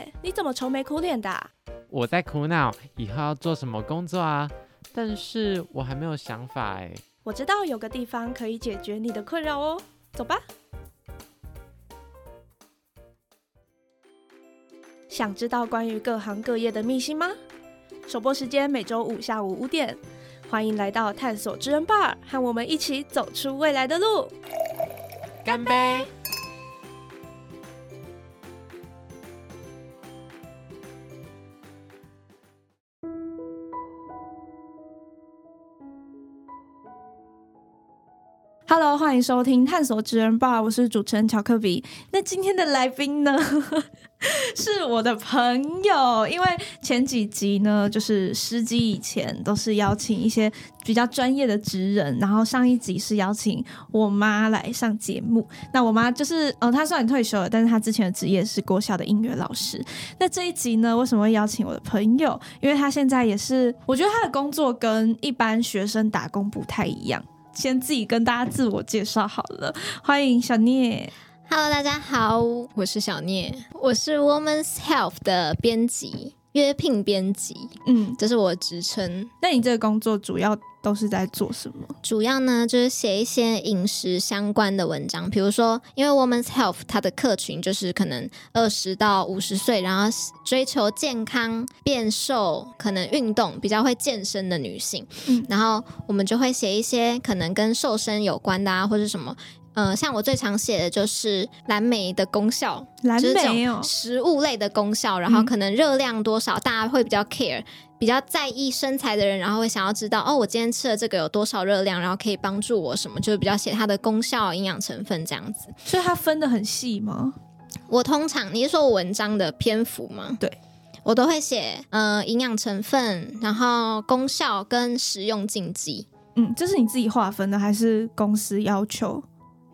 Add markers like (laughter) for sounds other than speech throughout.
叶，你怎么愁眉苦脸的？我在苦恼以后要做什么工作啊，但是我还没有想法哎。我知道有个地方可以解决你的困扰哦，走吧。想知道关于各行各业的秘辛吗？首播时间每周五下午五点，欢迎来到探索之人 bar，和我们一起走出未来的路。干杯欢迎收听探索职人吧，我是主持人乔克比。那今天的来宾呢，(laughs) 是我的朋友。因为前几集呢，就是十集以前都是邀请一些比较专业的职人，然后上一集是邀请我妈来上节目。那我妈就是，呃，她虽然退休了，但是她之前的职业是国小的音乐老师。那这一集呢，为什么会邀请我的朋友？因为她现在也是，我觉得她的工作跟一般学生打工不太一样。先自己跟大家自我介绍好了，欢迎小聂。Hello，大家好，我是小聂，我是 Woman's Health 的编辑。约聘编辑，嗯，这是我的职称。那你这个工作主要都是在做什么？主要呢就是写一些饮食相关的文章，比如说，因为 Women's Health 它的客群就是可能二十到五十岁，然后追求健康、变瘦、可能运动、比较会健身的女性，嗯，然后我们就会写一些可能跟瘦身有关的啊，或者什么。嗯，像我最常写的就是蓝莓的功效，蓝莓哦，食物类的功效，然后可能热量多少，大家会比较 care，比较在意身材的人，然后会想要知道哦，我今天吃了这个有多少热量，然后可以帮助我什么，就是比较写它的功效、营养成分这样子。所以它分的很细吗？我通常你是说我文章的篇幅吗？对，我都会写呃营养成分，然后功效跟食用禁忌。嗯，这是你自己划分的，还是公司要求？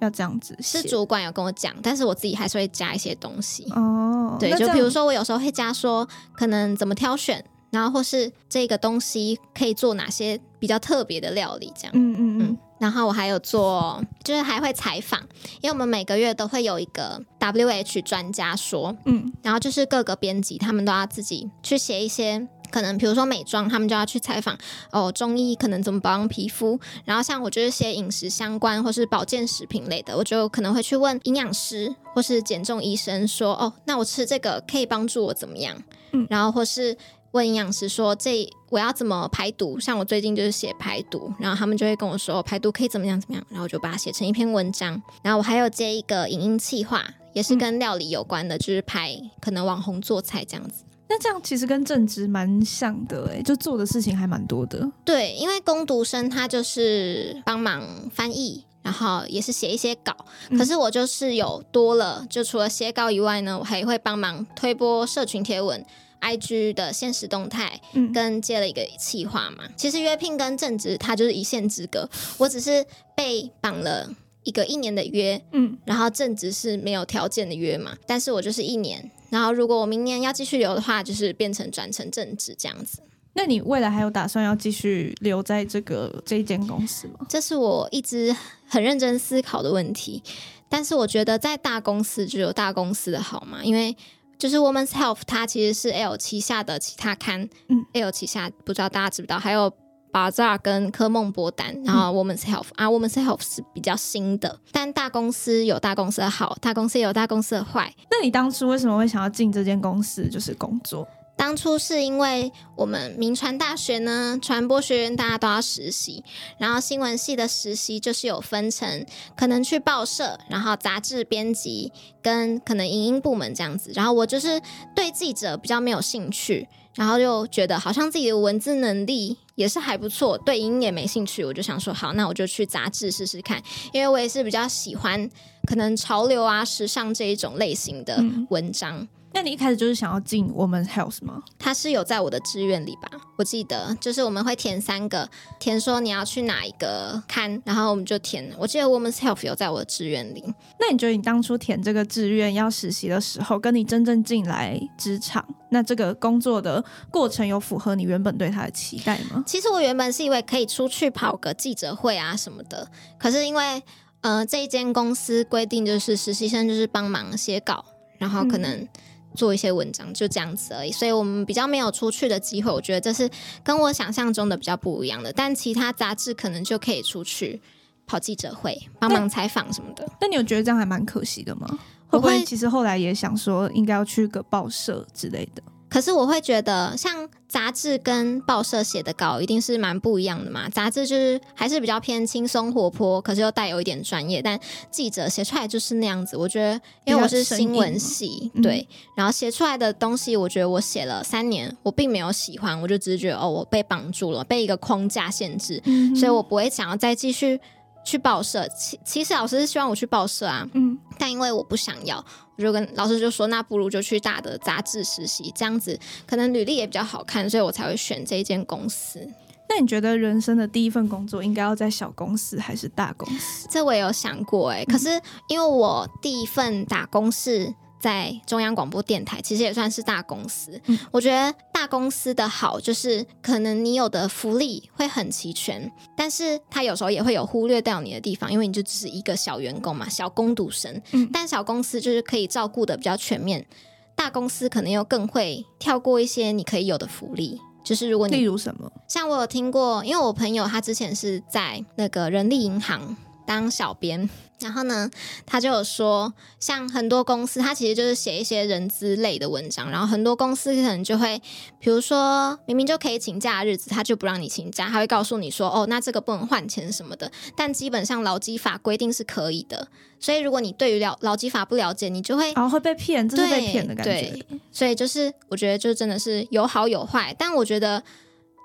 要这样子是主管有跟我讲，但是我自己还是会加一些东西哦。对，就比如说我有时候会加说，可能怎么挑选，然后或是这个东西可以做哪些比较特别的料理，这样。嗯嗯嗯。然后我还有做，就是还会采访，因为我们每个月都会有一个 W H 专家说，嗯，然后就是各个编辑他们都要自己去写一些。可能比如说美妆，他们就要去采访哦，中医可能怎么保养皮肤。然后像我就是些饮食相关或是保健食品类的，我就可能会去问营养师或是减重医生说，哦，那我吃这个可以帮助我怎么样？嗯，然后或是问营养师说，这我要怎么排毒？像我最近就是写排毒，然后他们就会跟我说，排毒可以怎么样怎么样，然后我就把它写成一篇文章。然后我还有接一个影音企划，也是跟料理有关的，就是拍可能网红做菜这样子。那这样其实跟正职蛮像的哎，就做的事情还蛮多的。对，因为攻读生他就是帮忙翻译，然后也是写一些稿。可是我就是有多了，就除了写稿以外呢，我还会帮忙推播社群贴文、IG 的现实动态，跟接了一个企划嘛。其实约聘跟正职它就是一线之隔，我只是被绑了一个一年的约，嗯，然后正职是没有条件的约嘛，但是我就是一年。然后，如果我明年要继续留的话，就是变成转成正职这样子。那你未来还有打算要继续留在这个这一间公司吗？这是我一直很认真思考的问题。但是我觉得在大公司就有大公司的好嘛，因为就是 Women's Health 它其实是 L 旗下的其他刊，嗯，L 旗下不知道大家知不知道？还有。巴扎跟科梦博丹，然后 Women's Health 啊，Women's Health 是比较新的，但大公司有大公司的好，大公司也有大公司的坏。那你当初为什么会想要进这间公司，就是工作？当初是因为我们民传大学呢，传播学院大家都要实习，然后新闻系的实习就是有分成，可能去报社，然后杂志编辑跟可能影音部门这样子。然后我就是对记者比较没有兴趣，然后就觉得好像自己的文字能力。也是还不错，对音也没兴趣，我就想说好，那我就去杂志试试看，因为我也是比较喜欢可能潮流啊、时尚这一种类型的文章。那你一开始就是想要进我们 Health 吗？他是有在我的志愿里吧？我记得就是我们会填三个，填说你要去哪一个刊，然后我们就填。我记得 Women's Health 有在我的志愿里。那你觉得你当初填这个志愿要实习的时候，跟你真正进来职场，那这个工作的过程有符合你原本对他的期待吗？其实我原本是以为可以出去跑个记者会啊什么的，可是因为呃这一间公司规定就是实习生就是帮忙写稿，然后可能。做一些文章，就这样子而已。所以我们比较没有出去的机会，我觉得这是跟我想象中的比较不一样的。但其他杂志可能就可以出去跑记者会、帮忙采访什么的。那你有觉得这样还蛮可惜的吗？会不会其实后来也想说，应该要去个报社之类的？可是我会觉得，像杂志跟报社写的稿一定是蛮不一样的嘛。杂志就是还是比较偏轻松活泼，可是又带有一点专业。但记者写出来就是那样子。我觉得，因为我是新闻系，对，然后写出来的东西，我觉得我写了三年，我并没有喜欢，我就只是觉得哦，我被绑住了，被一个框架限制，所以我不会想要再继续去报社。其其实老师是希望我去报社啊，嗯，但因为我不想要。我就跟老师就说，那不如就去大的杂志实习，这样子可能履历也比较好看，所以我才会选这一间公司。那你觉得人生的第一份工作应该要在小公司还是大公司？这我也有想过哎，可是因为我第一份打工是。在中央广播电台，其实也算是大公司。我觉得大公司的好就是，可能你有的福利会很齐全，但是他有时候也会有忽略掉你的地方，因为你就只是一个小员工嘛，小工读生。但小公司就是可以照顾的比较全面，大公司可能又更会跳过一些你可以有的福利。就是如果你例如什么，像我有听过，因为我朋友他之前是在那个人力银行。当小编，(laughs) 然后呢，他就有说，像很多公司，他其实就是写一些人资类的文章，然后很多公司可能就会，比如说明明就可以请假的日子，他就不让你请假，他会告诉你说，哦，那这个不能换钱什么的，但基本上劳基法规定是可以的，所以如果你对于了劳基法不了解，你就会哦会被骗，这是被骗的感觉。对。所以就是我觉得就真的是有好有坏，但我觉得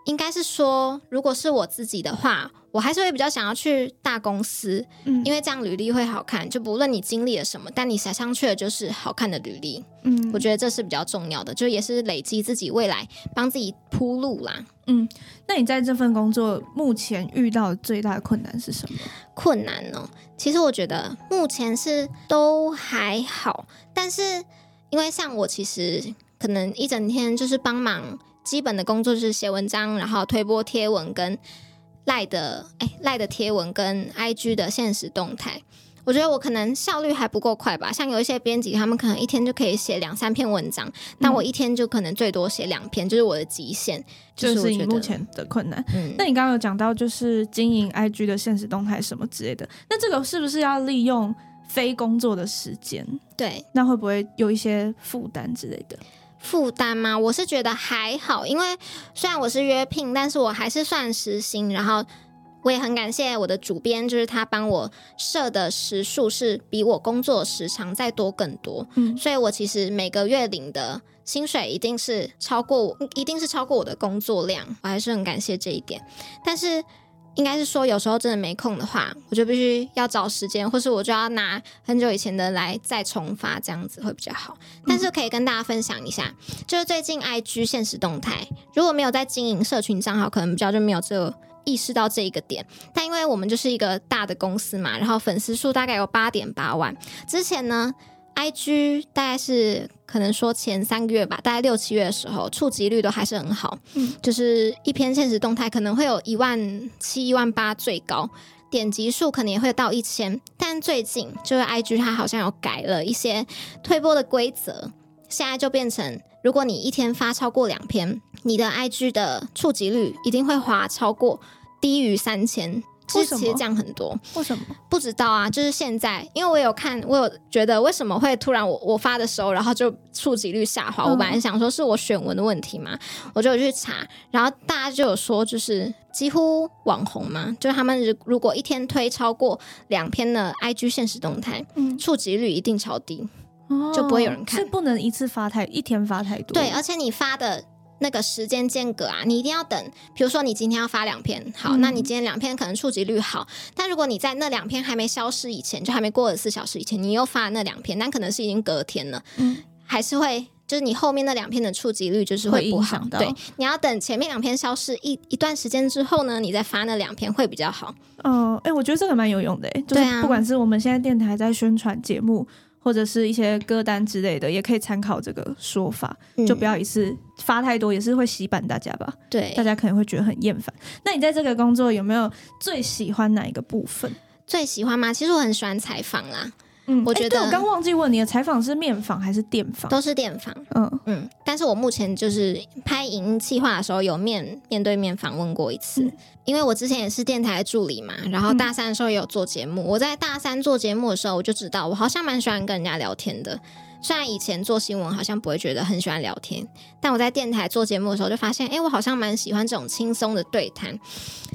应该是说，如果是我自己的话。我还是会比较想要去大公司，嗯，因为这样履历会好看。就不论你经历了什么，但你写上去的就是好看的履历，嗯，我觉得这是比较重要的，就也是累积自己未来，帮自己铺路啦。嗯，那你在这份工作目前遇到最大的困难是什么？困难呢？其实我觉得目前是都还好，但是因为像我其实可能一整天就是帮忙基本的工作，就是写文章，然后推播贴文跟。赖的哎，赖的贴文跟 IG 的现实动态，我觉得我可能效率还不够快吧。像有一些编辑，他们可能一天就可以写两三篇文章，但我一天就可能最多写两篇，就是我的极限。就是你目前的困难。嗯，那你刚刚有讲到就是经营 IG 的现实动态什么之类的，那这个是不是要利用非工作的时间？对，那会不会有一些负担之类的？负担吗？我是觉得还好，因为虽然我是约聘，但是我还是算时薪。然后我也很感谢我的主编，就是他帮我设的时数是比我工作时长再多更多。嗯，所以我其实每个月领的薪水一定是超过我，一定是超过我的工作量。我还是很感谢这一点，但是。应该是说，有时候真的没空的话，我就必须要找时间，或是我就要拿很久以前的来再重发，这样子会比较好。但是可以跟大家分享一下，就是最近 IG 现实动态，如果没有在经营社群账号，可能比较就没有这意识到这一个点。但因为我们就是一个大的公司嘛，然后粉丝数大概有八点八万，之前呢。I G 大概是可能说前三个月吧，大概六七月的时候，触及率都还是很好，嗯，就是一篇现实动态可能会有一万七、一万八最高，点击数可能也会到一千。但最近就是 I G 它好像有改了一些推播的规则，现在就变成如果你一天发超过两篇，你的 I G 的触及率一定会滑超过低于三千。其实降很多，为什么不知道啊？就是现在，因为我有看，我有觉得为什么会突然我我发的时候，然后就触及率下滑。我本来想说是我选文的问题嘛，我就去查，然后大家就有说，就是几乎网红嘛，就是他们如如果一天推超过两篇的 IG 现实动态，嗯，触及率一定超低，就不会有人看。是不能一次发太一天发太多，对，而且你发的。那个时间间隔啊，你一定要等。比如说，你今天要发两篇，好，那你今天两篇可能触及率好，但如果你在那两篇还没消失以前，就还没过二十四小时以前，你又发那两篇，但可能是已经隔天了，嗯，还是会，就是你后面那两篇的触及率就是会不好。对，你要等前面两篇消失一一段时间之后呢，你再发那两篇会比较好。哦，哎，我觉得这个蛮有用的，哎，就是不管是我们现在电台在宣传节目。或者是一些歌单之类的，也可以参考这个说法，就不要一次发太多，也是会洗版大家吧。对，大家可能会觉得很厌烦。那你在这个工作有没有最喜欢哪一个部分？最喜欢吗？其实我很喜欢采访啦。嗯，我觉得我刚忘记问你的采访是面访还是电访？都是电访。嗯嗯，但是我目前就是拍影音计划的时候有面面对面访问过一次，因为我之前也是电台助理嘛，然后大三的时候也有做节目。我在大三做节目的时候，我就知道我好像蛮喜欢跟人家聊天的。虽然以前做新闻好像不会觉得很喜欢聊天，但我在电台做节目的时候就发现，哎，我好像蛮喜欢这种轻松的对谈。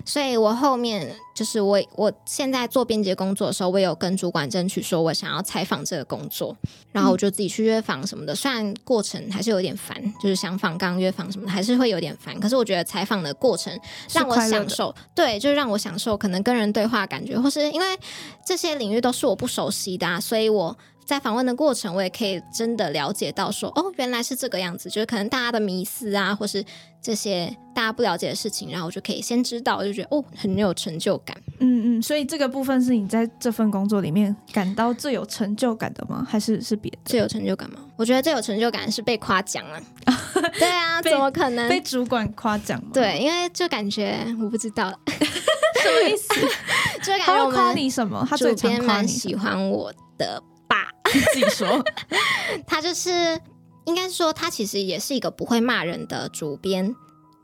所以我后面就是我我现在做编辑工作的时候，我有跟主管争取说我想要采访这个工作，然后我就自己去约访什么的。虽然过程还是有点烦，就是想访刚约访什么的还是会有点烦，可是我觉得采访的过程让我享受，对，就是让我享受可能跟人对话感觉，或是因为这些领域都是我不熟悉的，所以我。在访问的过程，我也可以真的了解到，说哦，原来是这个样子，就是可能大家的迷思啊，或是这些大家不了解的事情，然后我就可以先知道，我就觉得哦，很有成就感。嗯嗯，所以这个部分是你在这份工作里面感到最有成就感的吗？还是是别的？最有成就感吗？我觉得最有成就感是被夸奖啊。(laughs) 对啊，怎么可能被主管夸奖？对，因为就感觉我不知道 (laughs) 什么意思，(laughs) 就感觉我夸你什么？他主编蛮喜欢我的。自己说，(laughs) 他就是应该说，他其实也是一个不会骂人的主编。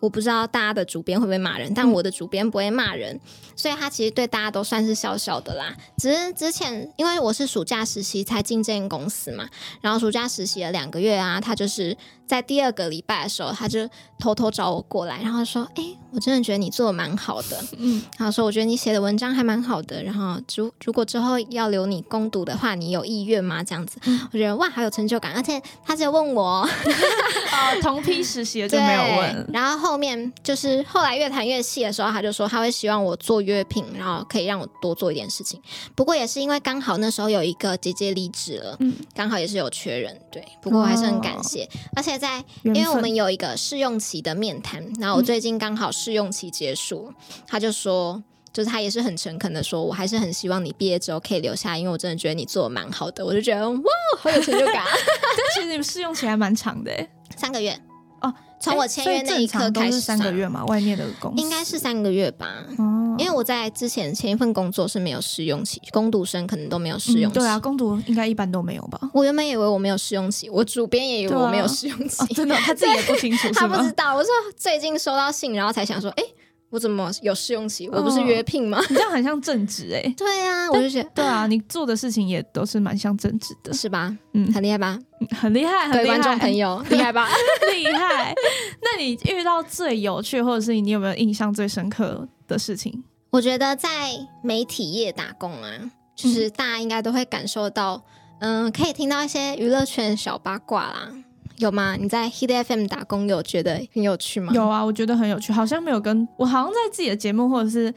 我不知道大家的主编会不会骂人，但我的主编不会骂人，所以他其实对大家都算是小小的啦。只是之前因为我是暑假实习才进这间公司嘛，然后暑假实习了两个月啊，他就是。在第二个礼拜的时候，他就偷偷找我过来，然后说：“哎，我真的觉得你做的蛮好的。(laughs) ”嗯，然后说：“我觉得你写的文章还蛮好的。”然后，如如果之后要留你攻读的话，你有意愿吗？这样子，我觉得哇，好有成就感。而且他就问我，(laughs) 哦，同批实习就没有问。然后后面就是后来越谈越细的时候，他就说他会希望我做约聘，然后可以让我多做一点事情。不过也是因为刚好那时候有一个姐姐离职了，嗯，刚好也是有缺人，对。不过我还是很感谢，而且。在，因为我们有一个试用期的面谈，然后我最近刚好试用期结束，他就说，就是他也是很诚恳的说，我还是很希望你毕业之后可以留下，因为我真的觉得你做的蛮好的，我就觉得哇，好有成就感。(laughs) 但其实你试用期还蛮长的，三个月哦。从我签约那一刻开始，三个月嘛，外面的工应该是三个月吧。哦，因为我在之前前一份工作是没有试用期，工读生可能都没有试用期。对啊，工读应该一般都没有吧？我原本以为我没有试用期，我主编也以为我没有试用期，真的他自己也不清楚，(laughs) 他不知道。我说最近收到信，然后才想说，哎。我怎么有试用期？我不是约聘吗？你这样很像正职 (laughs) 哎。对啊，我就觉得对啊，你做的事情也都是蛮像正职的，是吧？嗯，很厉害吧？很厉害，对观众朋友 (laughs) 厉害吧？厉害。那你遇到最有趣，或者是你有没有印象最深刻的事情？我觉得在媒体业打工啊，就是大家应该都会感受到，嗯，可以听到一些娱乐圈小八卦啦。有吗？你在 Hit FM 打工有觉得很有趣吗？有啊，我觉得很有趣。好像没有跟我，好像在自己的节目或者是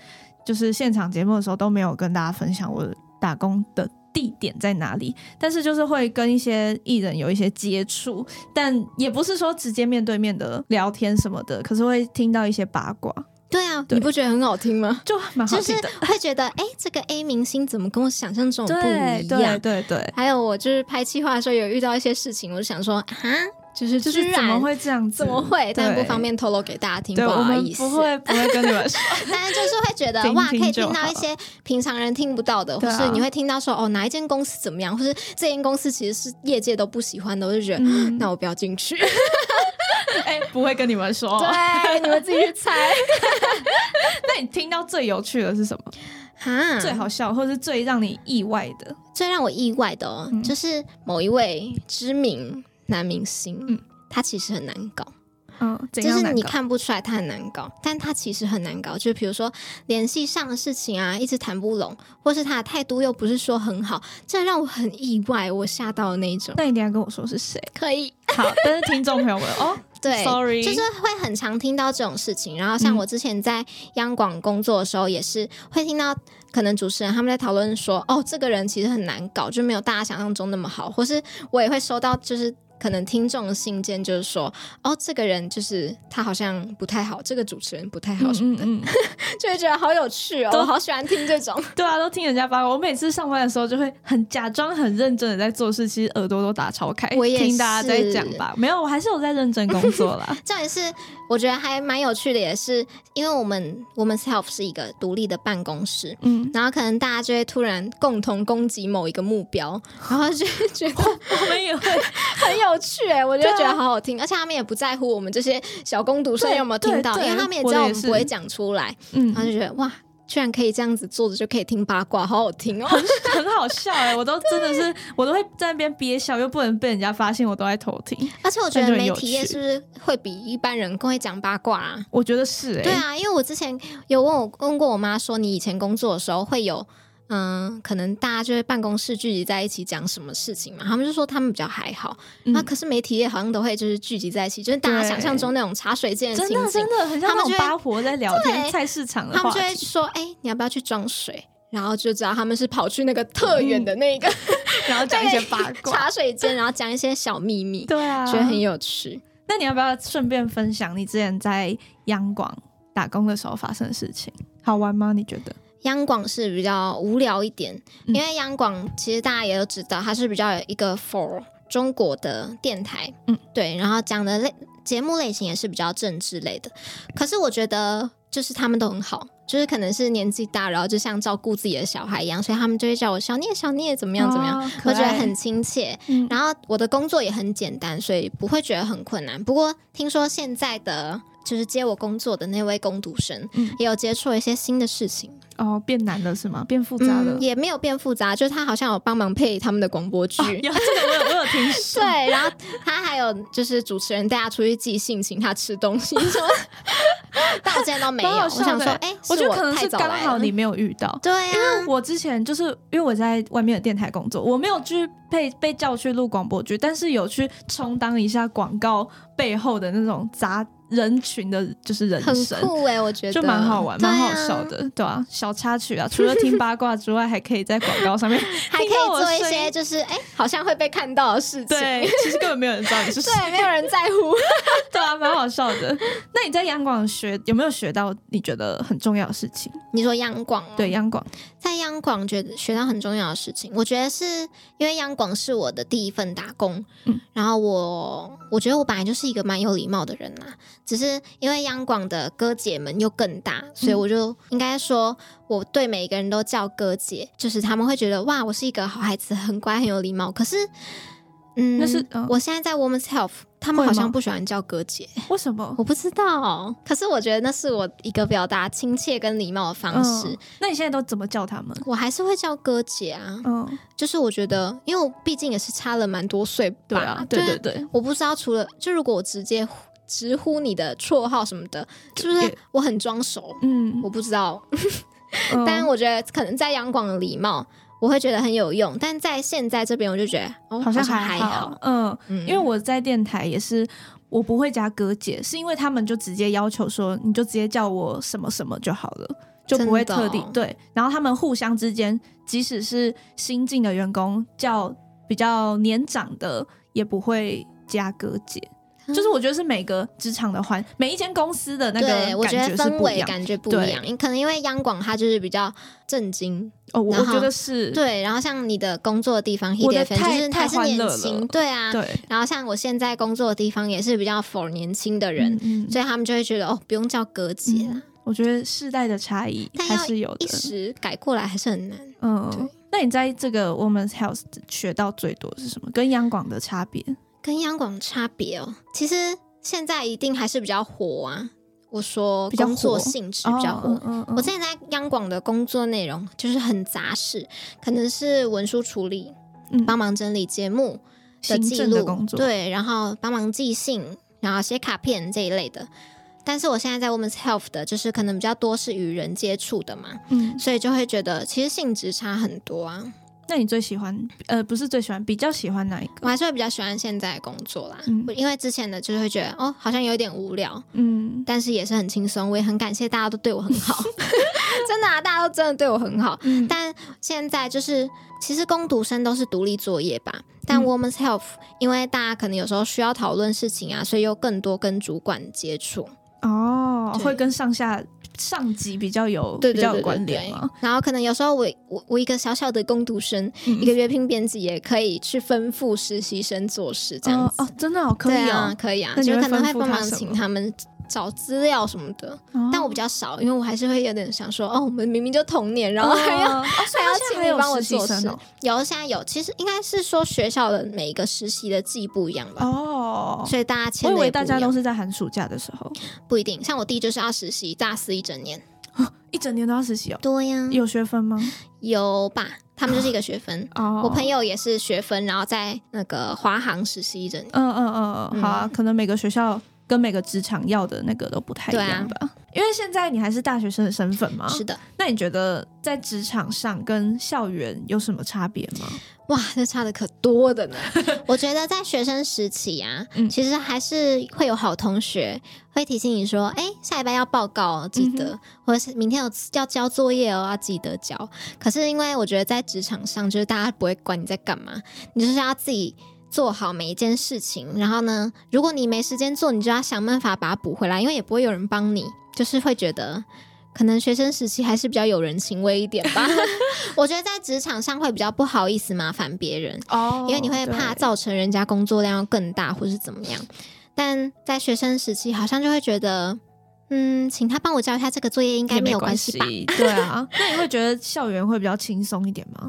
就是现场节目的时候都没有跟大家分享我打工的地点在哪里。但是就是会跟一些艺人有一些接触，但也不是说直接面对面的聊天什么的，可是会听到一些八卦。对啊，你不觉得很好听吗？就蛮好听的，会觉得哎，这个 A 明星怎么跟我想象中不一样？对对对。还有我就是拍企划的时候有遇到一些事情，我就想说啊，就是就是怎么会这样子？怎么会？但不方便透露给大家听，不好意思。不会不会跟你们说，(laughs) 但是就是会觉得 (laughs) 哇，可以听到一些平常人听不到的，或是你会听到说哦，哪一间公司怎么样，或是这间公司其实是业界都不喜欢的，我就觉得那我不要进去。(laughs) 哎，不会跟你们说，对，你们自己去猜。(laughs) 那你听到最有趣的是什么？哈，最好笑，或是最让你意外的？最让我意外的，哦，就是某一位知名男明星，嗯，他其实很难搞。嗯，就是你看不出来他很难搞，但他其实很难搞。就比如说联系上的事情啊，一直谈不拢，或是他的态度又不是说很好，这让我很意外，我吓到的那一种。那你等下跟我说是谁？可以。好，但是听众朋友们 (laughs) 哦，对，sorry，就是会很常听到这种事情。然后像我之前在央广工作的时候，也是会听到可能主持人他们在讨论说，哦，这个人其实很难搞，就没有大家想象中那么好。或是我也会收到，就是可能听众的信件就是说，哦，这个人就是他好像不太好，这个主持人不太好什么的，(laughs) 就会觉得好有趣哦，我好喜欢听这种。(laughs) 对啊，都听人家八卦。我每次上班的时候就会很假装很认真的在做事，其实耳朵都打超开，我也听大家在讲吧。没有，我还是有在认真工作啦。(laughs) 这也是我觉得还蛮有趣的，也是因为我们我们 self 是一个独立的办公室，嗯，然后可能大家就会突然共同攻击某一个目标，然后就觉得我们也会很有趣哎，我就觉得好好听，而且他们也不在乎我们这些小工读生有没有听到，因为他们也知道我们不会讲出来，嗯，然后就觉得哇。居然可以这样子坐着就可以听八卦，好好听哦，很 (laughs) 很好笑哎！我都真的是，我都会在那边憋笑，又不能被人家发现我都在偷听。而且我觉得媒体业是不是会比一般人更会讲八卦啊？我觉得是哎。对啊，因为我之前有问我问过我妈说，你以前工作的时候会有。嗯，可能大家就会办公室聚集在一起讲什么事情嘛？他们就说他们比较还好，那可是媒体业好像都会就是聚集在一起，就是大家想象中那种茶水间的情景，真的很像那种八婆在聊天菜市场的他们就会说：“哎，你要不要去装水？”然后就知道他们是跑去那个特远的那个，(laughs) 然后讲一些八卦茶水间，然后讲一些小秘密，对啊，觉得很有趣。那你要不要顺便分享你之前在央广打工的时候发生的事情？好玩吗？你觉得？央广是比较无聊一点，因为央广其实大家也都知道，它是比较有一个 for 中国的电台，嗯，对，然后讲的类节目类型也是比较政治类的。可是我觉得就是他们都很好，就是可能是年纪大，然后就像照顾自己的小孩一样，所以他们就会叫我小聂小聂怎么样怎么样，我觉得很亲切。然后我的工作也很简单，所以不会觉得很困难。不过听说现在的就是接我工作的那位工读生，也有接触一些新的事情。哦，变难了是吗？变复杂了？也没有变复杂，就是他好像有帮忙配他们的广播剧。有这个我有我有听说。(laughs) 对，然后他还有就是主持人带他出去寄信，请他吃东西，说 (laughs) 到现在都没有。我想说，哎，我觉得可能是刚好你没有遇到。对啊，因为我之前就是因为我在外面的电台工作，我没有去被被叫去录广播剧，但是有去充当一下广告背后的那种杂。人群的就是人生，很酷哎，我觉得就蛮好玩、蛮好笑的，对啊，小插曲啊，除了听八卦之外，还可以在广告上面 (laughs) 还可以做一些，就是哎，好像会被看到的事情。对，(laughs) 其实根本没有人知道你是谁，对，没有人在乎。(laughs) 对啊，蛮好笑的。那你在央广学有没有学到你觉得很重要的事情？你说央广？对，央广在央广觉得学到很重要的事情，我觉得是因为央广是我的第一份打工，嗯，然后我我觉得我本来就是一个蛮有礼貌的人呐。只是因为央广的哥姐们又更大，所以我就应该说，我对每一个人都叫哥姐，就是他们会觉得哇，我是一个好孩子，很乖，很有礼貌。可是，嗯，那是我现在在 Women's Health，他们好像不喜欢叫哥姐，为什么？我不知道。可是我觉得那是我一个表达亲切跟礼貌的方式。那你现在都怎么叫他们？我还是会叫哥姐啊。嗯，就是我觉得，因为我毕竟也是差了蛮多岁吧。对对对，我不知道除了就如果我直接。直呼你的绰号什么的，是不是我很装熟？嗯，我不知道，(laughs) 但我觉得可能在央广的礼貌，我会觉得很有用。但在现在这边，我就觉得好像还好。嗯，因为我在电台也是，我不会加哥姐，是因为他们就直接要求说，你就直接叫我什么什么就好了，就不会特地对。然后他们互相之间，即使是新进的员工叫比较年长的，也不会加哥姐。就是我觉得是每个职场的环，每一间公司的那个我觉得氛围感觉不一样。可能因为央广它就是比较震惊哦，我觉得是对。然后像你的工作的地方，我的就是太是年轻，对啊，对。然后像我现在工作的地方也是比较 for 年轻的人，所以他们就会觉得哦，不用叫哥姐了。我觉得世代的差异还是有的，一时改过来还是很难。嗯，那你在这个 Women's Health 学到最多是什么？跟央广的差别？跟央广差别哦，其实现在一定还是比较火啊。我说工作性质比较火。我之前在央广的工作内容就是很杂事，可能是文书处理，帮忙整理节目的记录工作，对，然后帮忙寄信，然后写卡片这一类的。但是我现在在 Women's Health 的，就是可能比较多是与人接触的嘛，嗯，所以就会觉得其实性质差很多啊。那你最喜欢呃，不是最喜欢，比较喜欢哪一个？我还是会比较喜欢现在的工作啦，因为之前的就是会觉得哦，好像有点无聊，嗯，但是也是很轻松。我也很感谢大家都对我很好，(laughs) 真的啊，大家都真的对我很好。但现在就是其实工读生都是独立作业吧，但 Women's Health 因为大家可能有时候需要讨论事情啊，所以又更多跟主管接触哦，会跟上下。上级比较有比较有关联嘛，然后可能有时候我我我一个小小的攻读生，一个阅聘编辑也可以去吩咐实习生做事，这样子哦，真的哦，可以啊，可以啊，就可能会帮忙请他们。找资料什么的，但我比较少，因为我还是会有点想说，哦，我们明明就同年，然后还要 (laughs) 还要请你帮我做事。有现在有，其实应该是说学校的每一个实习的季不一样吧？哦，所以大家签的。我以为大家都是在寒暑假的时候，不一定。像我弟就是要实习大四一整年，(laughs) 一整年都要实习哦。对呀，有学分吗？有吧，他们就是一个学分。(gasps) 哦，我朋友也是学分，然后在那个华航实习一整年。嗯嗯嗯嗯，好啊，可能每个学校。跟每个职场要的那个都不太一样吧？因为现在你还是大学生的身份吗。是的。那你觉得在职场上跟校园有什么差别吗？哇，这差的可多的呢。(laughs) 我觉得在学生时期啊，其实还是会有好同学会提醒你说：“哎，下一班要报告，记得；或者是明天有要交作业哦，要记得交。”可是因为我觉得在职场上，就是大家不会管你在干嘛，你就是要自己。做好每一件事情，然后呢，如果你没时间做，你就要想办法把它补回来，因为也不会有人帮你，就是会觉得可能学生时期还是比较有人情味一点吧。(laughs) 我觉得在职场上会比较不好意思麻烦别人哦，因为你会怕造成人家工作量更大或是怎么样。但在学生时期，好像就会觉得，嗯，请他帮我交一下这个作业应该没有关系吧？对啊，(laughs) 那你会觉得校园会比较轻松一点吗？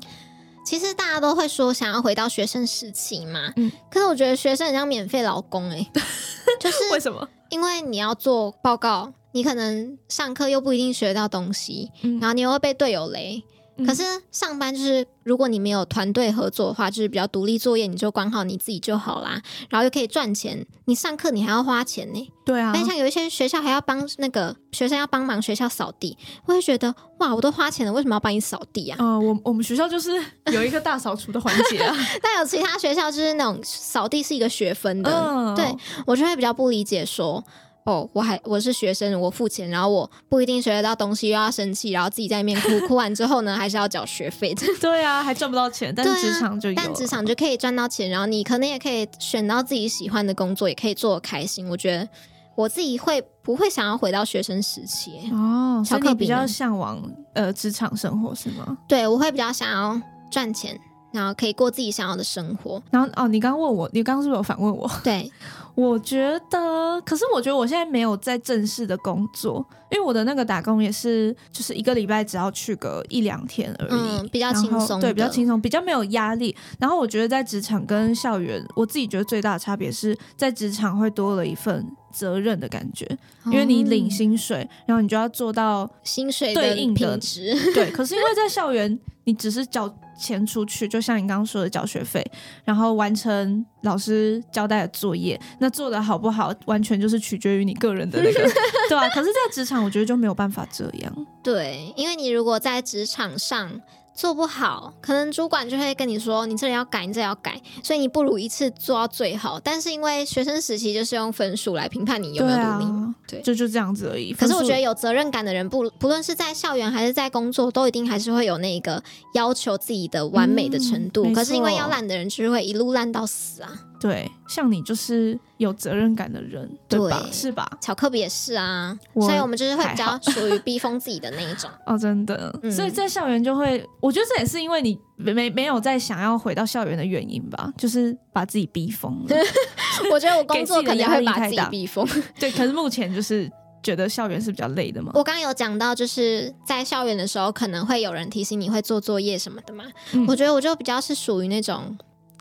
其实大家都会说想要回到学生时期嘛，嗯，可是我觉得学生很像免费劳工哎，(laughs) 就是为什么？因为你要做报告，你可能上课又不一定学到东西，然后你又会被队友雷。可是上班就是，如果你没有团队合作的话，就是比较独立作业，你就管好你自己就好啦。然后又可以赚钱，你上课你还要花钱呢。对啊，但像有一些学校还要帮那个学生要帮忙学校扫地，我会觉得哇，我都花钱了，为什么要帮你扫地啊？嗯，我我们学校就是 (laughs) 有一个大扫除的环节啊。(laughs) 但有其他学校就是那种扫地是一个学分的，对我就会比较不理解说。哦，我还我是学生，我付钱，然后我不一定学得到东西，又要生气，然后自己在那边哭，哭完之后呢，还是要缴学费。(laughs) 对啊，还赚不到钱，但职场就有，但职场就可以赚到钱，然后你可能也可以选到自己喜欢的工作，也可以做开心。我觉得我自己会不会想要回到学生时期？哦，小克比较向往呃职场生活是吗？对，我会比较想要赚钱，然后可以过自己想要的生活。然后哦，你刚刚问我，你刚刚是不是有反问我？对。(laughs) 我觉得，可是我觉得我现在没有在正式的工作，因为我的那个打工也是，就是一个礼拜只要去个一两天而已，比较轻松，对，比较轻松，比较没有压力。然后我觉得在职场跟校园，我自己觉得最大的差别是在职场会多了一份责任的感觉，因为你领薪水，然后你就要做到薪水对应的值，(laughs) 对。可是因为在校园，你只是缴。钱出去，就像你刚刚说的交学费，然后完成老师交代的作业，那做的好不好，完全就是取决于你个人的那个，(laughs) 对吧？可是，在职场，我觉得就没有办法这样。对，因为你如果在职场上。做不好，可能主管就会跟你说：“你这里要改，你这里要改。”所以你不如一次做到最好。但是因为学生时期就是用分数来评判你有没有努力，对，就就这样子而已。可是我觉得有责任感的人，不不论是在校园还是在工作，都一定还是会有那个要求自己的完美的程度。可是因为要烂的人，就是会一路烂到死啊。对，像你就是有责任感的人，对吧？是吧？巧克力也是啊，所以我们就是会比较属于 (laughs) 逼疯自己的那一种。哦，真的。所以在校园就会，我觉得这也是因为你没没没有在想要回到校园的原因吧，就是把自己逼疯了。(laughs) 我觉得我工作可能会把自己逼疯。对，可是目前就是觉得校园是比较累的嘛。我刚刚有讲到，就是在校园的时候，可能会有人提醒你会做作业什么的嘛。我觉得我就比较是属于那种。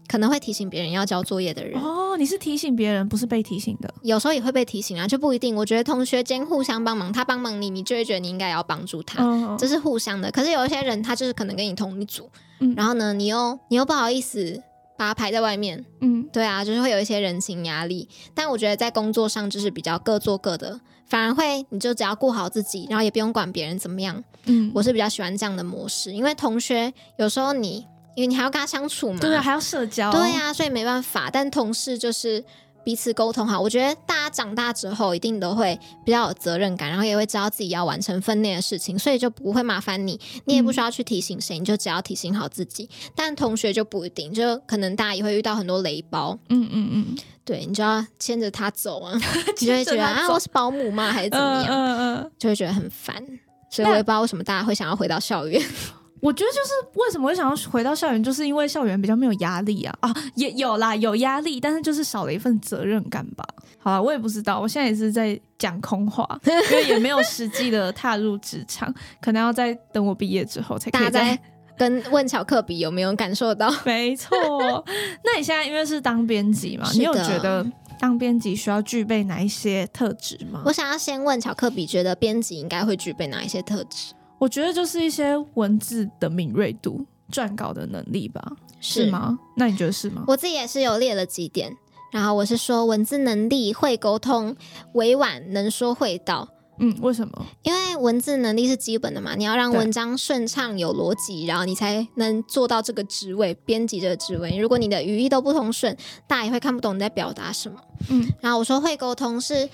可能会提醒别人要交作业的人哦，你是提醒别人，不是被提醒的。有时候也会被提醒啊，就不一定。我觉得同学间互相帮忙，他帮忙你，你就会觉得你应该要帮助他，这是互相的。可是有一些人，他就是可能跟你同一组，然后呢，你又你又不好意思把他排在外面，嗯，对啊，就是会有一些人情压力。但我觉得在工作上就是比较各做各的，反而会你就只要顾好自己，然后也不用管别人怎么样。嗯，我是比较喜欢这样的模式，因为同学有时候你。因为你还要跟他相处嘛，对啊，还要社交，对啊，所以没办法。但同事就是彼此沟通好，我觉得大家长大之后一定都会比较有责任感，然后也会知道自己要完成分内的事情，所以就不会麻烦你，你也不需要去提醒谁，你就只要提醒好自己。但同学就不一定，就可能大家也会遇到很多雷包，嗯嗯嗯，对你就要牵着他走啊，你就会觉得啊，我是保姆吗，还是怎么样？嗯嗯，就会觉得很烦。所以我也不知道为什么大家会想要回到校园。我觉得就是为什么会想要回到校园，就是因为校园比较没有压力啊啊，也有啦，有压力，但是就是少了一份责任感吧。好了，我也不知道，我现在也是在讲空话，因为也没有实际的踏入职场，可能要在等我毕业之后才可以在跟问巧克比有没有感受到？(laughs) 没错。那你现在因为是当编辑嘛，你有觉得当编辑需要具备哪一些特质吗？我想要先问巧克比，觉得编辑应该会具备哪一些特质？我觉得就是一些文字的敏锐度、撰稿的能力吧，是吗？那你觉得是吗？我自己也是有列了几点，然后我是说文字能力、会沟通、委婉、能说会道。嗯，为什么？因为文字能力是基本的嘛，你要让文章顺畅、有逻辑，然后你才能做到这个职位，编辑这个职位。如果你的语义都不通顺，大家也会看不懂你在表达什么。嗯，然后我说会沟通是。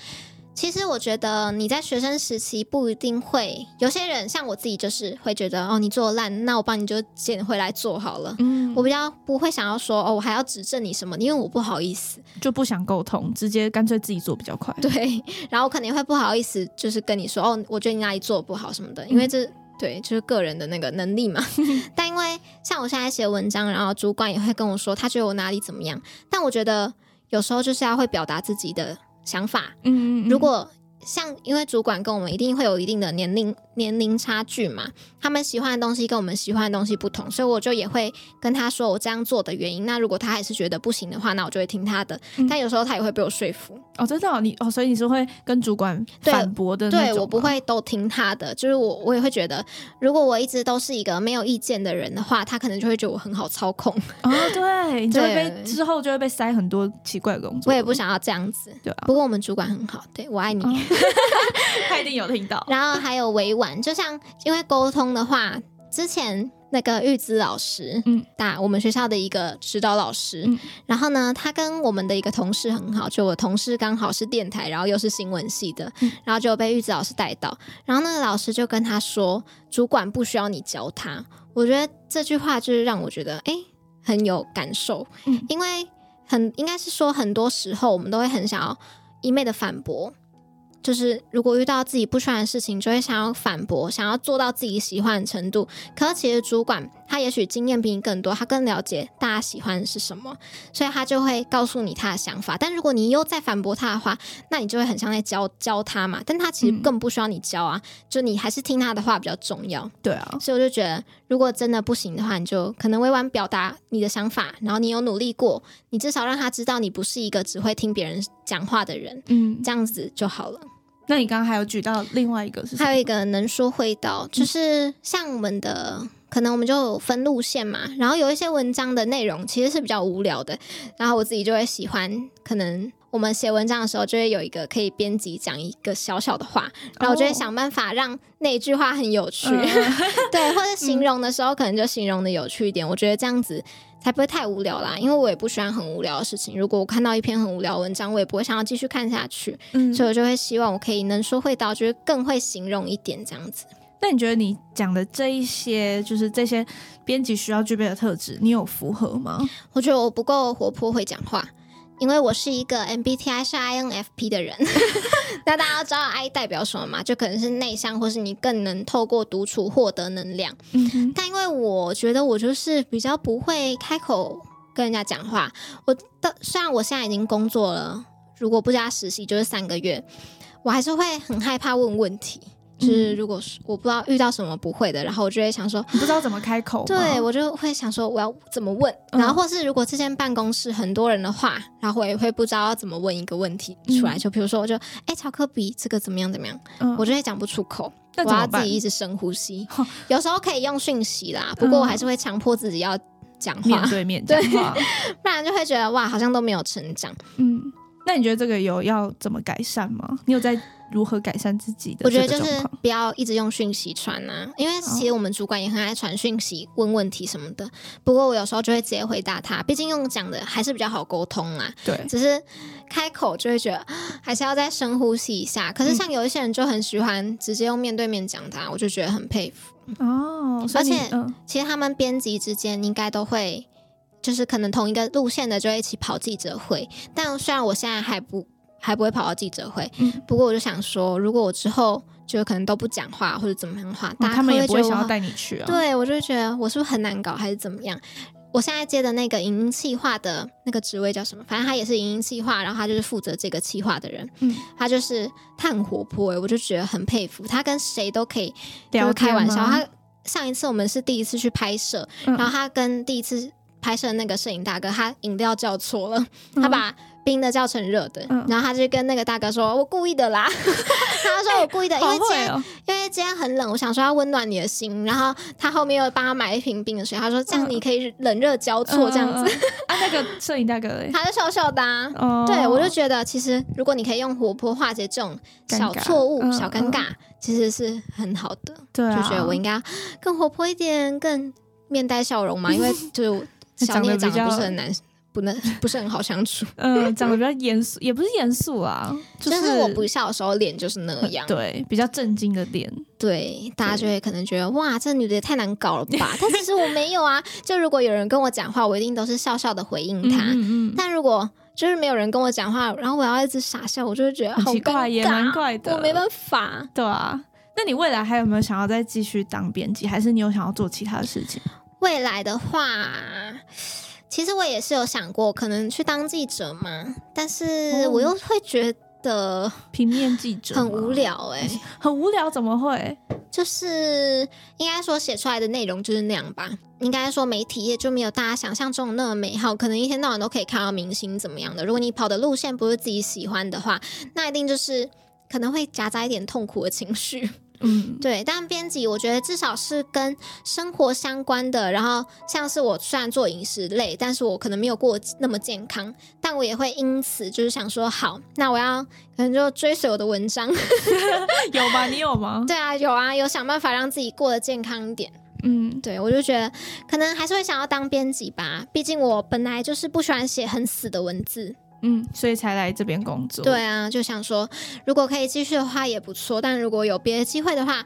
其实我觉得你在学生时期不一定会，有些人像我自己就是会觉得哦，你做烂，那我帮你就捡回来做好了。嗯，我比较不会想要说哦，我还要指正你什么，因为我不好意思，就不想沟通，直接干脆自己做比较快。对，然后我肯定会不好意思，就是跟你说哦，我觉得你哪里做不好什么的，因为这对就是个人的那个能力嘛。(laughs) 但因为像我现在写文章，然后主管也会跟我说他觉得我哪里怎么样，但我觉得有时候就是要会表达自己的。想法，嗯，如果像因为主管跟我们一定会有一定的年龄年龄差距嘛。他们喜欢的东西跟我们喜欢的东西不同，所以我就也会跟他说我这样做的原因。那如果他还是觉得不行的话，那我就会听他的。但有时候他也会被我说服。哦，真的，你哦，所以你是会跟主管反驳的。对我不会都听他的，就是我我也会觉得，如果我一直都是一个没有意见的人的话，他可能就会觉得我很好操控。哦，对，你就会被之后就会被塞很多奇怪的工作。我也不想要这样子。对啊。不过我们主管很好，对我爱你。(laughs) 他一定有听到。然后还有委婉，就像因为沟通。的话，之前那个玉姿老师，嗯，大我们学校的一个指导老师，然后呢，他跟我们的一个同事很好，就我同事刚好是电台，然后又是新闻系的，然后就被玉姿老师带到，然后那个老师就跟他说，主管不需要你教他。我觉得这句话就是让我觉得，哎，很有感受，因为很应该是说，很多时候我们都会很想要一昧的反驳。就是如果遇到自己不喜欢的事情，就会想要反驳，想要做到自己喜欢的程度。可是其实主管他也许经验比你更多，他更了解大家喜欢的是什么，所以他就会告诉你他的想法。但如果你又再反驳他的话，那你就会很像在教教他嘛。但他其实更不需要你教啊，就你还是听他的话比较重要。对啊，所以我就觉得，如果真的不行的话，你就可能委婉表达你的想法，然后你有努力过，你至少让他知道你不是一个只会听别人讲话的人。嗯，这样子就好了。那你刚刚还有举到另外一个是？还有一个能说会道，就是像我们的，可能我们就分路线嘛。然后有一些文章的内容其实是比较无聊的，然后我自己就会喜欢。可能我们写文章的时候，就会有一个可以编辑讲一个小小的话，然后我就会想办法让那一句话很有趣，(laughs) 对，或者形容的时候可能就形容的有趣一点。我觉得这样子。才不会太无聊啦，因为我也不喜欢很无聊的事情。如果我看到一篇很无聊文章，我也不会想要继续看下去。嗯，所以我就会希望我可以能说会道，就是更会形容一点这样子。那你觉得你讲的这一些，就是这些编辑需要具备的特质，你有符合吗？我觉得我不够活泼，会讲话。因为我是一个 MBTI 是 INFP 的人，(laughs) 那大家知道 I 代表什么吗？就可能是内向，或是你更能透过独处获得能量。嗯但因为我觉得我就是比较不会开口跟人家讲话。我的虽然我现在已经工作了，如果不加实习就是三个月，我还是会很害怕问问题。就是如果是我不知道遇到什么不会的，然后我就会想说你不知道怎么开口，对我就会想说我要怎么问，然后或是如果这间办公室很多人的话，然后我也会不知道要怎么问一个问题出来，就比如说我就哎巧克力这个怎么样怎么样，我就会讲不出口，我要自己一直深呼吸，有时候可以用讯息啦，不过我还是会强迫自己要讲话，面对面讲话，(laughs) 不然就会觉得哇好像都没有成长，嗯。那你觉得这个有要怎么改善吗？你有在如何改善自己的？我觉得就是不要一直用讯息传啊，因为其实我们主管也很爱传讯息问问题什么的。不过我有时候就会直接回答他，毕竟用讲的还是比较好沟通啊。对，只是开口就会觉得还是要再深呼吸一下。可是像有一些人就很喜欢直接用面对面讲他，我就觉得很佩服哦。而且其实他们编辑之间应该都会。就是可能同一个路线的就一起跑记者会，但虽然我现在还不还不会跑到记者会，不过我就想说，如果我之后就可能都不讲话或者怎么样的话，他们也不会想要带你去啊。对，我就觉得我是不是很难搞还是怎么样？我现在接的那个影音企划的那个职位叫什么？反正他也是影音企划，然后他就是负责这个企划的人。嗯，他就是他很活泼，哎，我就觉得很佩服他，跟谁都可以聊开玩笑。他上一次我们是第一次去拍摄，然后他跟第一次。拍摄那个摄影大哥，他饮料叫错了，他把冰的叫成热的，然后他就跟那个大哥说：“我故意的啦。(laughs) ”他说：“我故意的，因为今天因为今天很冷，我想说要温暖你的心。”然后他后面又帮他买一瓶冰的水，他说：“这样你可以冷热交错这样子。”啊，那个摄影大哥，(laughs) 他是笑笑的。对，我就觉得其实如果你可以用活泼化解这种小错误、小尴尬，其实是很好的。对，就觉得我应该更活泼一点，更面带笑容嘛，因为就。小聂长得不是很难，不能不是很好相处。(laughs) 嗯，长得比较严肃，也不是严肃啊，就是我不笑的时候脸就是那样。对，比较震惊的脸。对，大家就会可能觉得哇，这女的也太难搞了吧？但其实我没有啊。就如果有人跟我讲话，我一定都是笑笑的回应他。嗯嗯。但如果就是没有人跟我讲话，然后我要一直傻笑，我就会觉得好怪，也蛮怪的。我没办法。对啊。那你未来还有没有想要再继续当编辑，还是你有想要做其他的事情？未来的话，其实我也是有想过，可能去当记者嘛。但是我又会觉得平面记者很无聊哎，(laughs) 很无聊，怎么会？就是应该说写出来的内容就是那样吧。应该说媒体业就没有大家想象中那么美好，可能一天到晚都可以看到明星怎么样的。如果你跑的路线不是自己喜欢的话，那一定就是可能会夹杂一点痛苦的情绪。嗯，对，但编辑我觉得至少是跟生活相关的，然后像是我虽然做饮食类，但是我可能没有过那么健康，但我也会因此就是想说，好，那我要可能就追随我的文章，(laughs) 有吗？你有吗？(laughs) 对啊，有啊，有想办法让自己过得健康一点。嗯，对，我就觉得可能还是会想要当编辑吧，毕竟我本来就是不喜欢写很死的文字。嗯，所以才来这边工作。对啊，就想说，如果可以继续的话也不错。但如果有别的机会的话，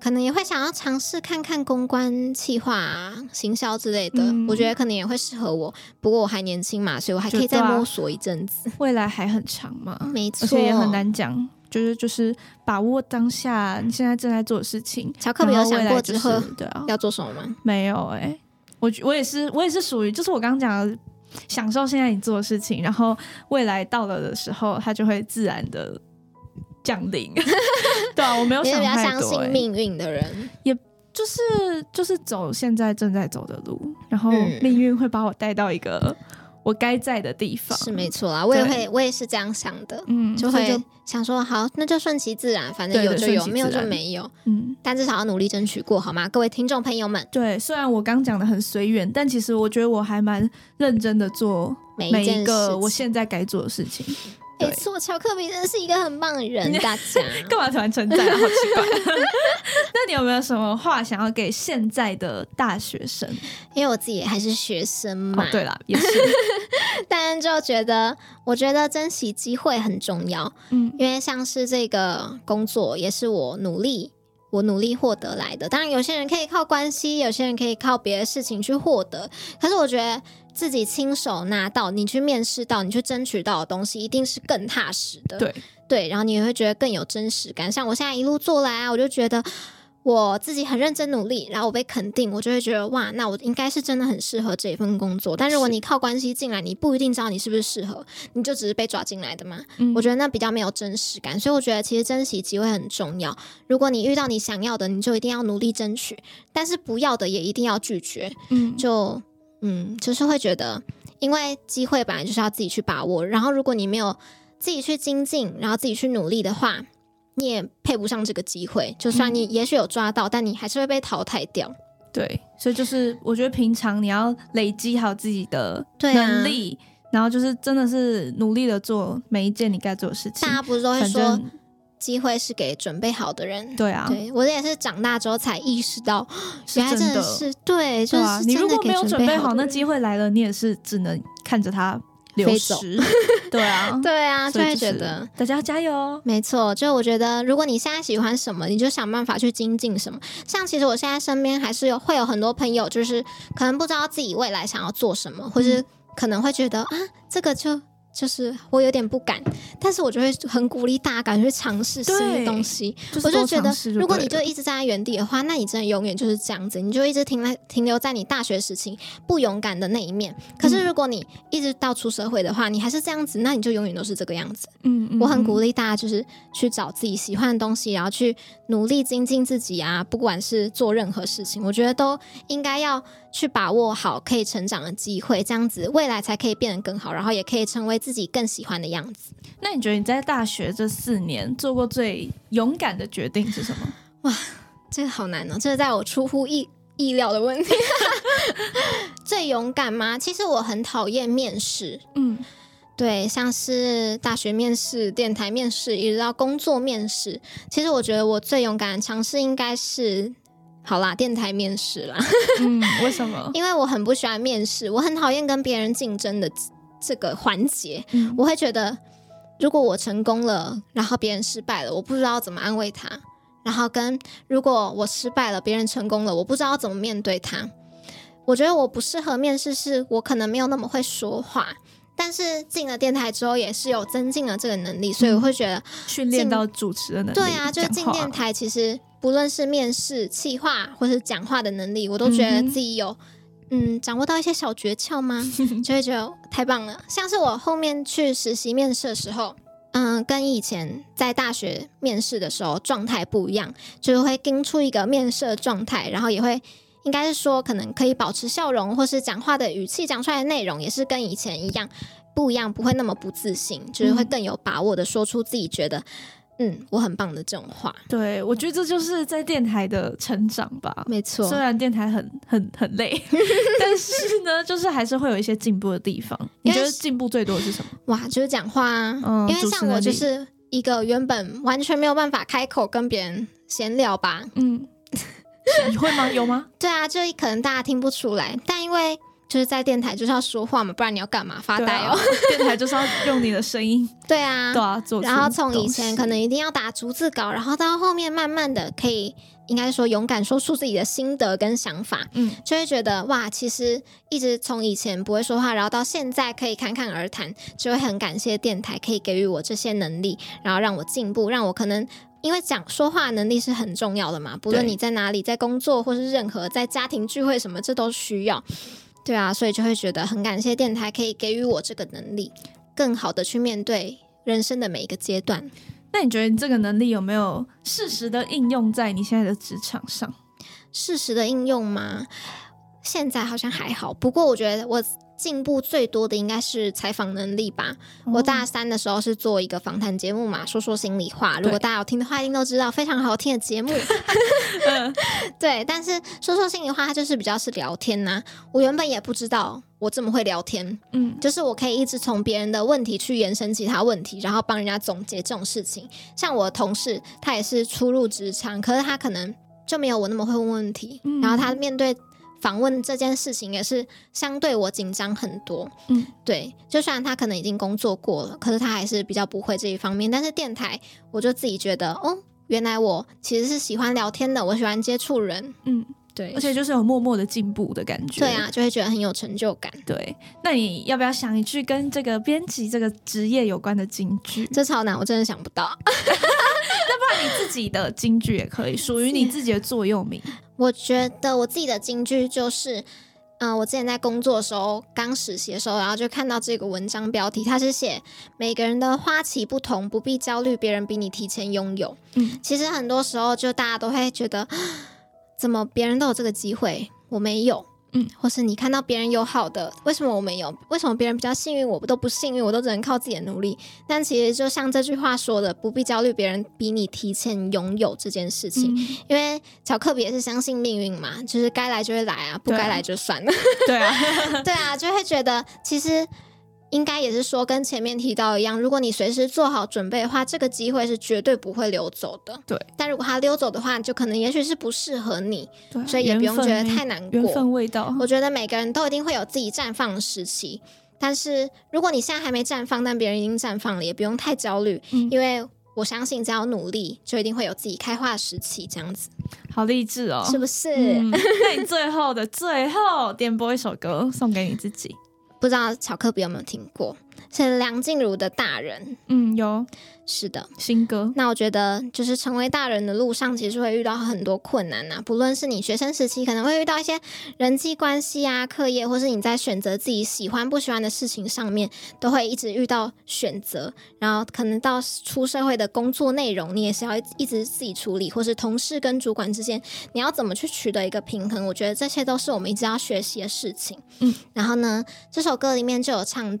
可能也会想要尝试看看公关、企划、行销之类的。我觉得可能也会适合我。不过我还年轻嘛，所以我还可以再摸索一阵子。未来还很长嘛，没错，而且也很难讲。就是就是把握当下你现在正在做的事情。乔克没有想过之后对啊要做什么吗？没有哎，我我也是我也是属于就是我刚刚讲的。享受现在你做的事情，然后未来到了的时候，它就会自然的降临。(laughs) 对啊，我没有想太多。相信命运的人，也就是就是走现在正在走的路，然后命运会把我带到一个。我该在的地方是没错啊，我也会，我也是这样想的，嗯，就会想说好，那就顺其自然，反正有就有，没有就没有，嗯，但至少要努力争取过，好吗？各位听众朋友们，对，虽然我刚讲的很随缘，但其实我觉得我还蛮认真的做每一个我现在该做的事情。没错，乔克比真的是一个很棒的人，(laughs) 大家干嘛突然称赞？好奇怪。(laughs) 那你有没有什么话想要给现在的大学生？因为我自己还是学生嘛。对啦，也是。(laughs) 但就觉得，我觉得珍惜机会很重要。嗯，因为像是这个工作，也是我努力。我努力获得来的，当然有些人可以靠关系，有些人可以靠别的事情去获得。可是我觉得自己亲手拿到，你去面试到，你去争取到的东西，一定是更踏实的。对对，然后你也会觉得更有真实感。像我现在一路做来啊，我就觉得。我自己很认真努力，然后我被肯定，我就会觉得哇，那我应该是真的很适合这一份工作。但如果你靠关系进来，你不一定知道你是不是适合，你就只是被抓进来的嘛。我觉得那比较没有真实感，所以我觉得其实珍惜机会很重要。如果你遇到你想要的，你就一定要努力争取；但是不要的也一定要拒绝。嗯，就嗯，就是会觉得，因为机会本来就是要自己去把握。然后如果你没有自己去精进，然后自己去努力的话。你也配不上这个机会，就算你也许有抓到，但你还是会被淘汰掉。对，所以就是我觉得平常你要累积好自己的能力，然后就是真的是努力的做每一件你该做的事情。大家不是都会说，机会是给准备好的人。对啊，对我也是长大之后才意识到，(gasps) 原来真的是对，就是你如果没有准备好，那机会来了，你也是只能看着它。流失，(laughs) 对啊，(laughs) 对啊，就会觉得大家加油。没错，就我觉得，如果你现在喜欢什么，你就想办法去精进什么。像其实我现在身边还是有会有很多朋友，就是可能不知道自己未来想要做什么，或是可能会觉得啊，这个就。就是我有点不敢，但是我就会很鼓励大家敢去尝试新的东西。我就觉得，如果你就一直站在原地的话，那你真的永远就是这样子，你就一直停在停留在你大学时期不勇敢的那一面。可是如果你一直到出社会的话，你还是这样子，那你就永远都是这个样子。嗯，我很鼓励大家就是去找自己喜欢的东西，然后去努力精进自己啊，不管是做任何事情，我觉得都应该要。去把握好可以成长的机会，这样子未来才可以变得更好，然后也可以成为自己更喜欢的样子。那你觉得你在大学这四年做过最勇敢的决定是什么？(laughs) 哇，这个好难哦，这是在我出乎意意料的问题。(laughs) 最勇敢吗？其实我很讨厌面试。嗯，对，像是大学面试、电台面试，一直到工作面试。其实我觉得我最勇敢的尝试应该是。好啦，电台面试啦。嗯，为什么？(laughs) 因为我很不喜欢面试，我很讨厌跟别人竞争的这个环节。我会觉得，如果我成功了，然后别人失败了，我不知道怎么安慰他；然后跟如果我失败了，别人成功了，我不知道怎么面对他。我觉得我不适合面试，是我可能没有那么会说话。但是进了电台之后，也是有增进了这个能力，所以我会觉得训练到主持的能力。对啊，就进电台，其实不论是面试、企划或是讲话的能力，我都觉得自己有嗯掌握到一些小诀窍吗？就会觉得太棒了。像是我后面去实习面试的时候，嗯，跟以前在大学面试的时候状态不一样，就是会盯出一个面试的状态，然后也会。应该是说，可能可以保持笑容，或是讲话的语气讲出来的内容也是跟以前一样不一样，不会那么不自信，就是会更有把握的说出自己觉得嗯我很棒的这种话。对，我觉得这就是在电台的成长吧。没错，虽然电台很很很累，(laughs) 但是呢，就是还是会有一些进步的地方。你觉得进步最多的是什么？哇，就是讲话啊，因为像我就是一个原本完全没有办法开口跟别人闲聊吧，嗯。(laughs) 你会吗？有吗？对啊，就可能大家听不出来，但因为就是在电台就是要说话嘛，不然你要干嘛？发呆哦。(laughs) 电台就是要用你的声音。对啊，对啊，做。然后从以前可能一定要打逐字稿，然后到后面慢慢的可以，应该说勇敢说出自己的心得跟想法，嗯，就会觉得哇，其实一直从以前不会说话，然后到现在可以侃侃而谈，就会很感谢电台可以给予我这些能力，然后让我进步，让我可能。因为讲说话能力是很重要的嘛，不论你在哪里，在工作或是任何在家庭聚会什么，这都需要。对啊，所以就会觉得很感谢电台可以给予我这个能力，更好的去面对人生的每一个阶段。那你觉得你这个能力有没有适时的应用在你现在的职场上？适时的应用吗？现在好像还好，不过我觉得我。进步最多的应该是采访能力吧。我大三的时候是做一个访谈节目嘛，说说心里话。如果大家有听的话，一定都知道非常好听的节目。(laughs) 对，但是说说心里话，它就是比较是聊天呐。我原本也不知道我这么会聊天，嗯，就是我可以一直从别人的问题去延伸其他问题，然后帮人家总结这种事情。像我的同事，他也是初入职场，可是他可能就没有我那么会问问题，然后他面对。访问这件事情也是相对我紧张很多，嗯，对，就虽然他可能已经工作过了，可是他还是比较不会这一方面。但是电台，我就自己觉得，哦，原来我其实是喜欢聊天的，我喜欢接触人，嗯，对，而且就是有默默的进步的感觉，对啊，就会觉得很有成就感。对，那你要不要想一句跟这个编辑这个职业有关的金句？这超难，我真的想不到。(laughs) (laughs) 那不然你自己的金句也可以，属于你自己的座右铭。我觉得我自己的金句就是，嗯，我之前在工作的时候，刚实习的时候，然后就看到这个文章标题，它是写每个人的花期不同，不必焦虑别人比你提前拥有。嗯，其实很多时候就大家都会觉得，(gasps) 怎么别人都有这个机会，我没有。嗯，或是你看到别人有好的，为什么我没有？为什么别人比较幸运，我不都不幸运？我都只能靠自己的努力。但其实就像这句话说的，不必焦虑别人比你提前拥有这件事情，因为小克比也是相信命运嘛，就是该来就会来啊，不该来就算了。对啊，(laughs) 对啊，就会觉得其实。应该也是说跟前面提到一样，如果你随时做好准备的话，这个机会是绝对不会溜走的。对，但如果它溜走的话，就可能也许是不适合你，所以也不用觉得太难过。缘分味道，我觉得每个人都一定会有自己绽放的时期。但是如果你现在还没绽放，但别人已经绽放了，也不用太焦虑，因为我相信只要努力，就一定会有自己开花的时期。这样子，好励志哦，是不是？(laughs) 那你最后的最后点播一首歌送给你自己，不知道巧克力有没有听过？是梁静茹的大人，嗯，有。是的，新歌。那我觉得，就是成为大人的路上，其实会遇到很多困难呐。不论是你学生时期可能会遇到一些人际关系啊、课业，或是你在选择自己喜欢不喜欢的事情上面，都会一直遇到选择。然后可能到出社会的工作内容，你也是要一直自己处理，或是同事跟主管之间，你要怎么去取得一个平衡？我觉得这些都是我们一直要学习的事情。嗯，然后呢，这首歌里面就有唱。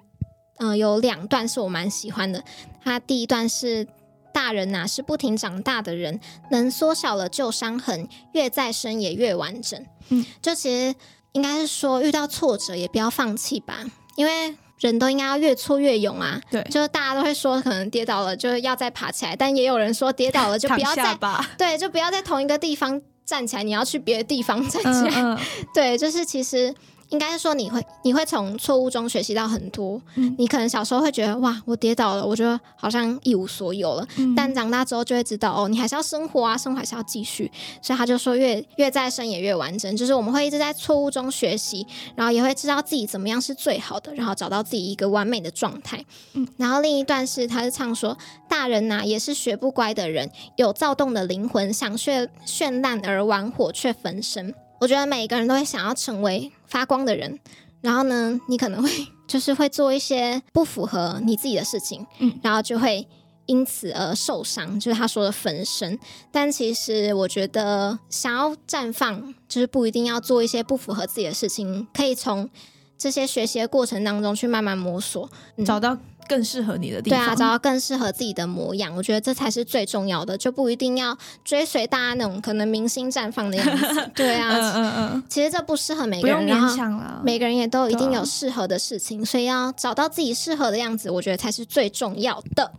嗯，有两段是我蛮喜欢的。他第一段是大人呐，是不停长大的人，能缩小了旧伤痕，越再生也越完整。嗯，就其实应该是说，遇到挫折也不要放弃吧，因为人都应该要越挫越勇啊。对，就是大家都会说，可能跌倒了就是要再爬起来，但也有人说跌倒了就不要再对，就不要在同一个地方站起来，你要去别的地方站起来。(laughs) 对，就是其实。应该是说你会你会从错误中学习到很多。嗯，你可能小时候会觉得哇，我跌倒了，我觉得好像一无所有了。嗯，但长大之后就会知道哦，你还是要生活啊，生活还是要继续。所以他就说，越越再生也越完整，就是我们会一直在错误中学习，然后也会知道自己怎么样是最好的，然后找到自己一个完美的状态。嗯，然后另一段是他是唱说，大人呐也是学不乖的人，有躁动的灵魂，想绚绚烂而玩火却焚身。我觉得每一个人都会想要成为发光的人，然后呢，(laughs) 你可能会 (laughs) 就是会做一些不符合你自己的事情，嗯，然后就会因此而受伤，就是他说的分身。但其实我觉得，想要绽放，就是不一定要做一些不符合自己的事情，可以从这些学习的过程当中去慢慢摸索，找到。更适合你的地方，对啊，找到更适合自己的模样，我觉得这才是最重要的，就不一定要追随大家那种可能明星绽放的样子。(laughs) 对啊，嗯嗯嗯，其实这不适合每个人，然后每个人也都一定有适合的事情，所以要找到自己适合的样子，我觉得才是最重要的。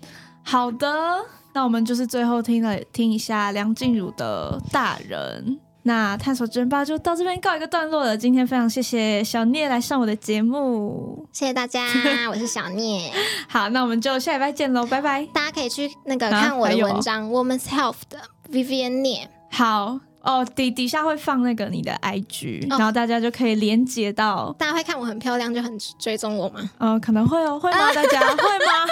好的，那我们就是最后听了听一下梁静茹的大人。那探索真吧就到这边告一个段落了。今天非常谢谢小聂来上我的节目，谢谢大家，(laughs) 我是小聂。好，那我们就下礼拜见喽，拜拜。大家可以去那个看我的文章《Woman's Health》的 Vivian 聂。好哦，底底下会放那个你的 IG，然后大家就可以连接到。大家会看我很漂亮就很追踪我吗？嗯，可能会哦，会吗？大家 (laughs) 会吗？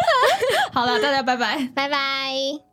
(laughs) 好了，大家拜拜，拜拜。